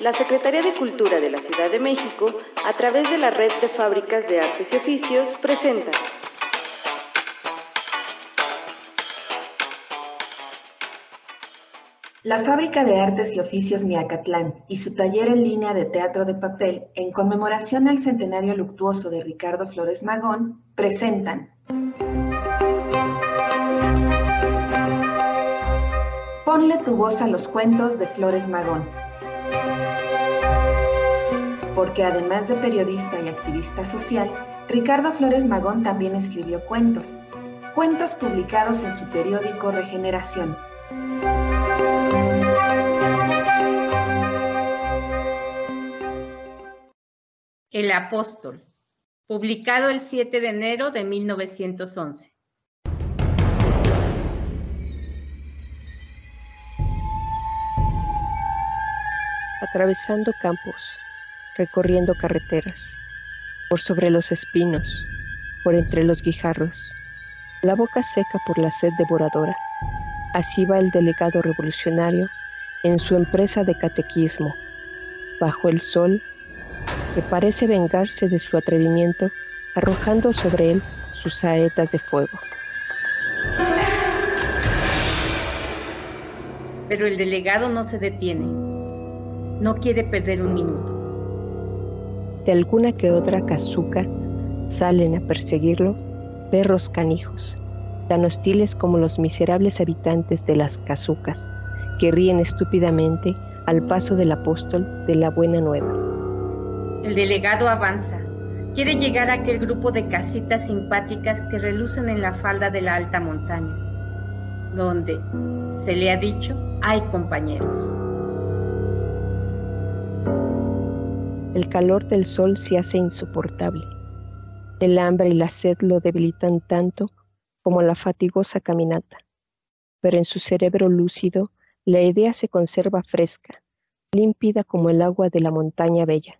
la Secretaría de Cultura de la Ciudad de México, a través de la Red de Fábricas de Artes y Oficios, presenta La Fábrica de Artes y Oficios Miacatlán y su taller en línea de teatro de papel, en conmemoración al centenario luctuoso de Ricardo Flores Magón, presentan Ponle tu voz a los cuentos de Flores Magón. Porque además de periodista y activista social, Ricardo Flores Magón también escribió cuentos, cuentos publicados en su periódico Regeneración El Apóstol, publicado el 7 de enero de 1911. Atravesando campos, recorriendo carreteras, por sobre los espinos, por entre los guijarros, la boca seca por la sed devoradora. Así va el delegado revolucionario en su empresa de catequismo, bajo el sol que parece vengarse de su atrevimiento, arrojando sobre él sus saetas de fuego. Pero el delegado no se detiene. No quiere perder un minuto. De alguna que otra casuca salen a perseguirlo perros canijos, tan hostiles como los miserables habitantes de las casucas, que ríen estúpidamente al paso del apóstol de la buena nueva. El delegado avanza. Quiere llegar a aquel grupo de casitas simpáticas que relucen en la falda de la alta montaña, donde, se le ha dicho, hay compañeros. El calor del sol se hace insoportable. El hambre y la sed lo debilitan tanto como la fatigosa caminata, pero en su cerebro lúcido la idea se conserva fresca, límpida como el agua de la montaña bella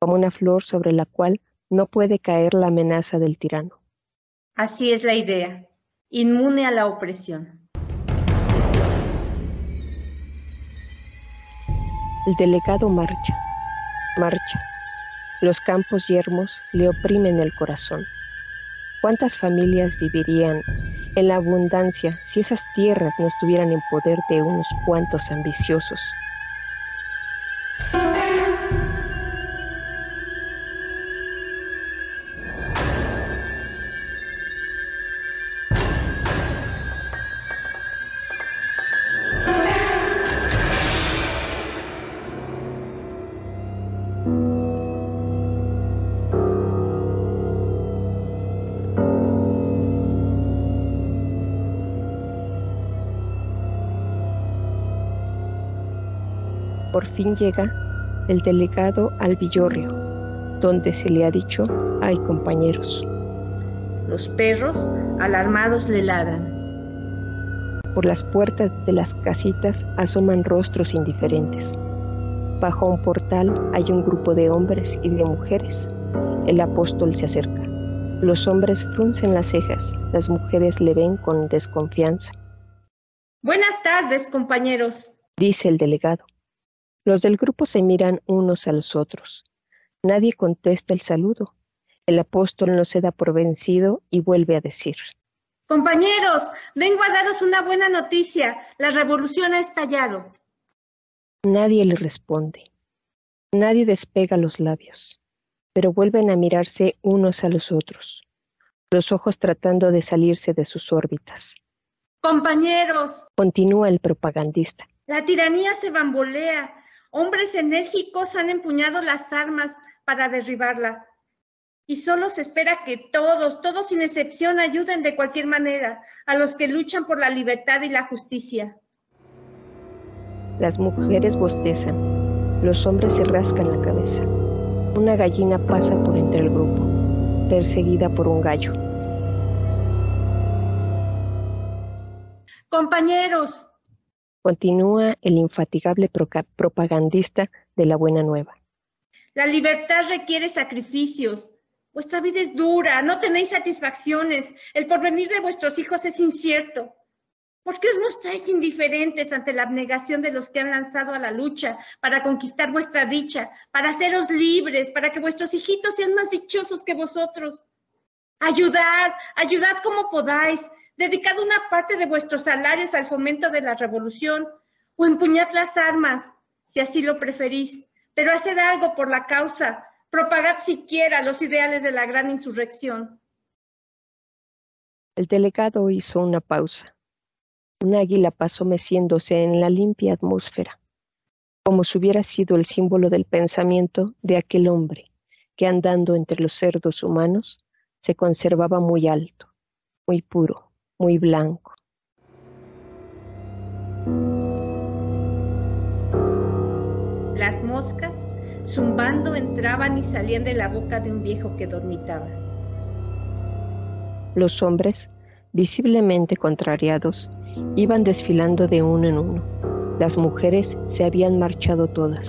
como una flor sobre la cual no puede caer la amenaza del tirano. Así es la idea, inmune a la opresión. El delegado marcha, marcha. Los campos yermos le oprimen el corazón. ¿Cuántas familias vivirían en la abundancia si esas tierras no estuvieran en poder de unos cuantos ambiciosos? Por fin llega el delegado al Villorrio, donde se le ha dicho hay compañeros. Los perros, alarmados, le ladran. Por las puertas de las casitas asoman rostros indiferentes. Bajo un portal hay un grupo de hombres y de mujeres. El apóstol se acerca. Los hombres fruncen las cejas, las mujeres le ven con desconfianza. Buenas tardes, compañeros, dice el delegado. Los del grupo se miran unos a los otros. Nadie contesta el saludo. El apóstol no se da por vencido y vuelve a decir. Compañeros, vengo a daros una buena noticia. La revolución ha estallado. Nadie le responde. Nadie despega los labios, pero vuelven a mirarse unos a los otros, los ojos tratando de salirse de sus órbitas. Compañeros, continúa el propagandista. La tiranía se bambolea. Hombres enérgicos han empuñado las armas para derribarla. Y solo se espera que todos, todos sin excepción, ayuden de cualquier manera a los que luchan por la libertad y la justicia. Las mujeres bostezan, los hombres se rascan la cabeza. Una gallina pasa por entre el grupo, perseguida por un gallo. Compañeros, Continúa el infatigable propagandista de la buena nueva. La libertad requiere sacrificios. Vuestra vida es dura, no tenéis satisfacciones, el porvenir de vuestros hijos es incierto. ¿Por qué os mostráis indiferentes ante la abnegación de los que han lanzado a la lucha para conquistar vuestra dicha, para haceros libres, para que vuestros hijitos sean más dichosos que vosotros? Ayudad, ayudad como podáis, dedicad una parte de vuestros salarios al fomento de la revolución o empuñad las armas, si así lo preferís, pero haced algo por la causa, propagad siquiera los ideales de la gran insurrección. El delegado hizo una pausa un águila pasó meciéndose en la limpia atmósfera, como si hubiera sido el símbolo del pensamiento de aquel hombre que andando entre los cerdos humanos se conservaba muy alto, muy puro, muy blanco. Las moscas, zumbando, entraban y salían de la boca de un viejo que dormitaba. Los hombres, visiblemente contrariados, Iban desfilando de uno en uno. Las mujeres se habían marchado todas.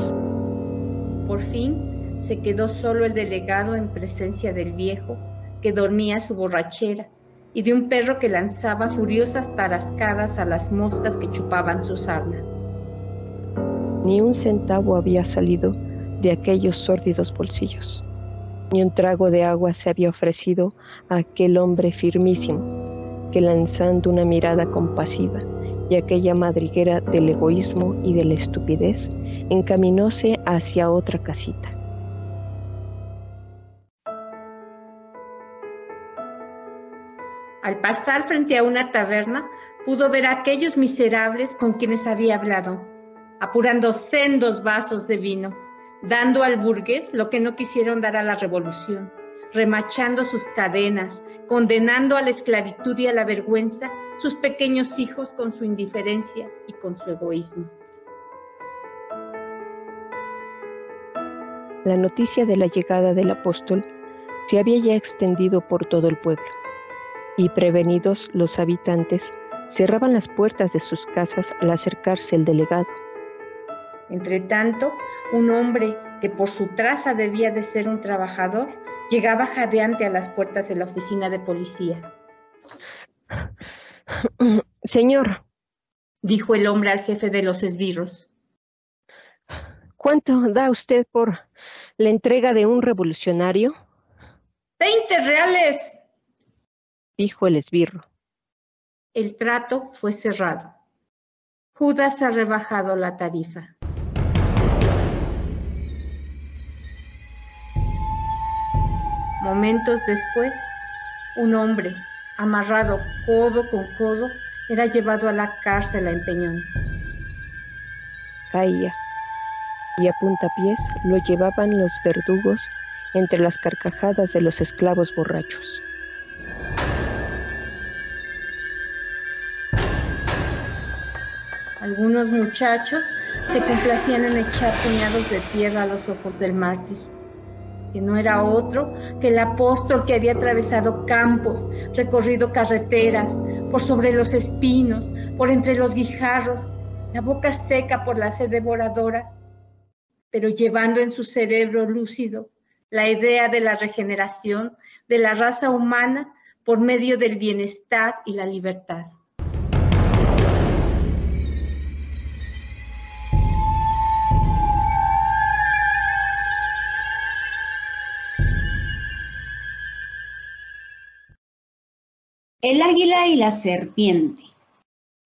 Por fin se quedó solo el delegado en presencia del viejo, que dormía su borrachera, y de un perro que lanzaba furiosas tarascadas a las moscas que chupaban su sarna. Ni un centavo había salido de aquellos sórdidos bolsillos. Ni un trago de agua se había ofrecido a aquel hombre firmísimo que lanzando una mirada compasiva y aquella madriguera del egoísmo y de la estupidez, encaminóse hacia otra casita. Al pasar frente a una taberna, pudo ver a aquellos miserables con quienes había hablado, apurando sendos vasos de vino, dando al burgués lo que no quisieron dar a la revolución remachando sus cadenas, condenando a la esclavitud y a la vergüenza sus pequeños hijos con su indiferencia y con su egoísmo. La noticia de la llegada del apóstol se había ya extendido por todo el pueblo, y prevenidos los habitantes cerraban las puertas de sus casas al acercarse el delegado. Entretanto, un hombre que por su traza debía de ser un trabajador, Llegaba jadeante a las puertas de la oficina de policía. Señor, dijo el hombre al jefe de los esbirros. ¿Cuánto da usted por la entrega de un revolucionario? Veinte reales, dijo el esbirro. El trato fue cerrado. Judas ha rebajado la tarifa. Momentos después, un hombre, amarrado codo con codo, era llevado a la cárcel a empeñones. Caía, y a puntapiés lo llevaban los verdugos entre las carcajadas de los esclavos borrachos. Algunos muchachos se complacían en echar puñados de tierra a los ojos del mártir que no era otro que el apóstol que había atravesado campos, recorrido carreteras, por sobre los espinos, por entre los guijarros, la boca seca por la sed devoradora, pero llevando en su cerebro lúcido la idea de la regeneración de la raza humana por medio del bienestar y la libertad. El águila y la serpiente.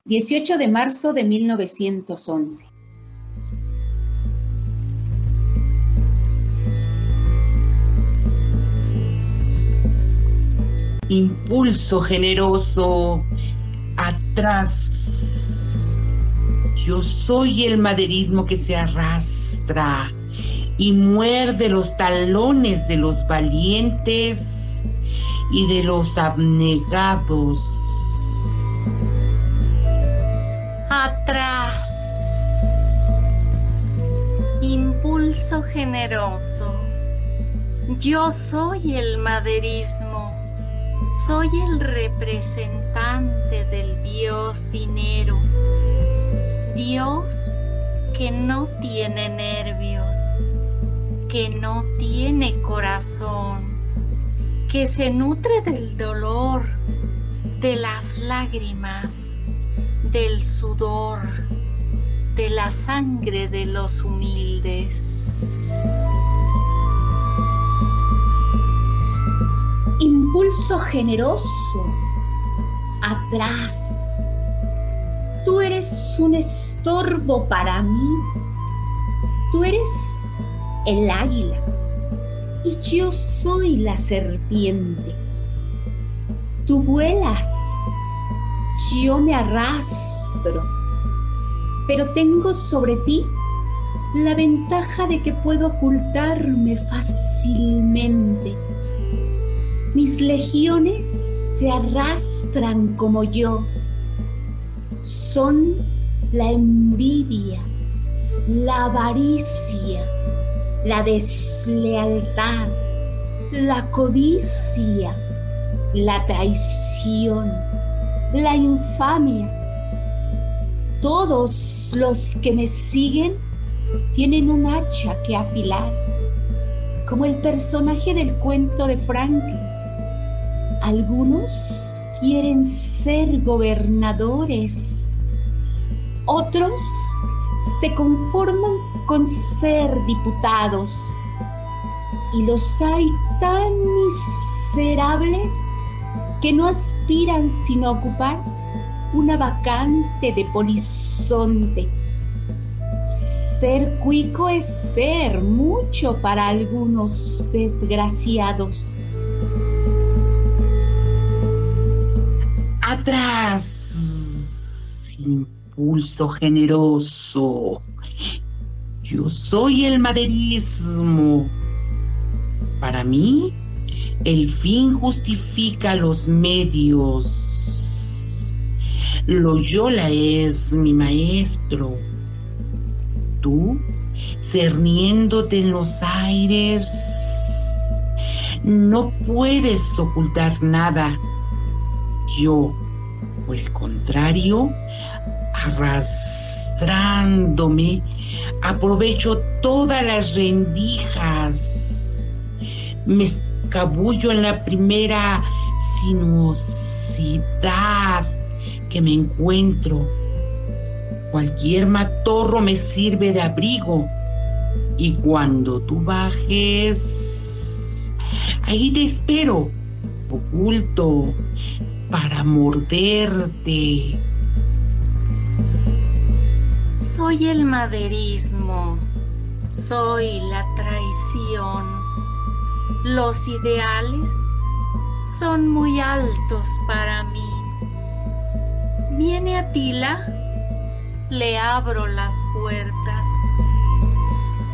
18 de marzo de 1911. Impulso generoso, atrás. Yo soy el maderismo que se arrastra y muerde los talones de los valientes y de los abnegados. Atrás. Impulso generoso. Yo soy el maderismo. Soy el representante del Dios dinero. Dios que no tiene nervios, que no tiene corazón que se nutre del dolor, de las lágrimas, del sudor, de la sangre de los humildes. Impulso generoso, atrás. Tú eres un estorbo para mí. Tú eres el águila y yo soy la serpiente. Tú vuelas, yo me arrastro, pero tengo sobre ti la ventaja de que puedo ocultarme fácilmente. Mis legiones se arrastran como yo. Son la envidia, la avaricia, la deslealtad, la codicia, la traición, la infamia. Todos los que me siguen tienen un hacha que afilar, como el personaje del cuento de Franklin. Algunos quieren ser gobernadores, otros se conforman con ser diputados. Y los hay tan miserables que no aspiran sino a ocupar una vacante de polizonte. Ser cuico es ser mucho para algunos desgraciados. Atrás, impulso generoso. Yo soy el maderismo. Para mí, el fin justifica los medios. Loyola es mi maestro. Tú, cerniéndote en los aires, no puedes ocultar nada. Yo, por el contrario, arrastrándome, aprovecho todas las rendijas, me escabullo en la primera sinuosidad que me encuentro. Cualquier matorro me sirve de abrigo y cuando tú bajes, ahí te espero, oculto, para morderte. Soy el maderismo, soy la traición. Los ideales son muy altos para mí. Viene Atila, le abro las puertas.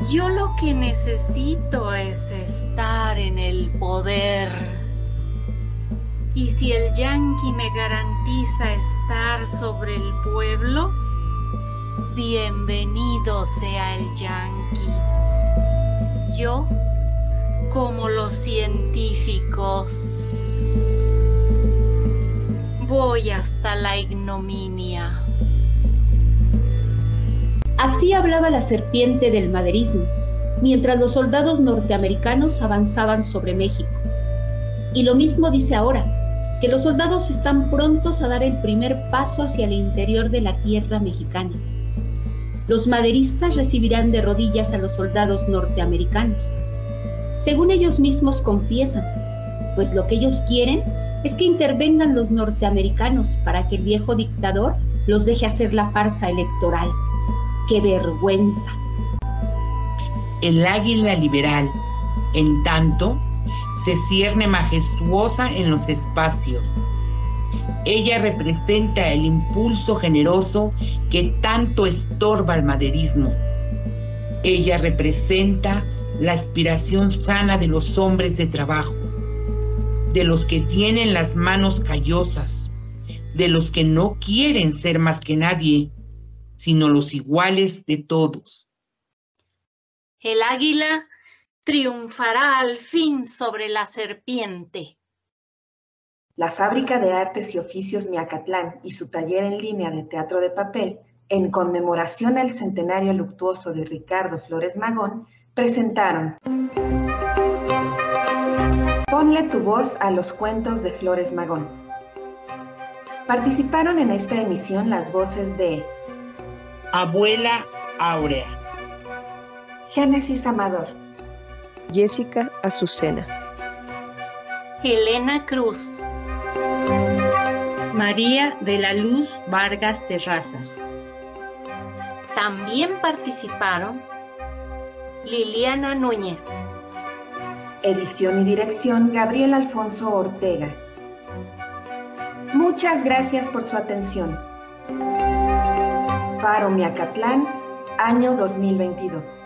Yo lo que necesito es estar en el poder. Y si el yanqui me garantiza estar sobre el pueblo, bienvenido sea el yanqui. Yo, como los científicos, voy hasta la ignominia. Así hablaba la serpiente del maderismo, mientras los soldados norteamericanos avanzaban sobre México. Y lo mismo dice ahora, que los soldados están prontos a dar el primer paso hacia el interior de la tierra mexicana. Los maderistas recibirán de rodillas a los soldados norteamericanos. Según ellos mismos confiesan, pues lo que ellos quieren es que intervengan los norteamericanos para que el viejo dictador los deje hacer la farsa electoral. ¡Qué vergüenza! El águila liberal, en tanto, se cierne majestuosa en los espacios. Ella representa el impulso generoso que tanto estorba al maderismo. Ella representa la aspiración sana de los hombres de trabajo, de los que tienen las manos callosas, de los que no quieren ser más que nadie, sino los iguales de todos. El águila triunfará al fin sobre la serpiente. La Fábrica de Artes y Oficios Miacatlán y su taller en línea de teatro de papel, en conmemoración al centenario luctuoso de Ricardo Flores Magón, presentaron Ponle tu voz a los cuentos de Flores Magón. Participaron en esta emisión las voces de Abuela Áurea, Génesis Amador, Jessica Azucena, Helena Cruz, María de la Luz Vargas Terrazas. También participaron Liliana Núñez, edición y dirección Gabriel Alfonso Ortega. Muchas gracias por su atención. Faro Miacatlán, año 2022.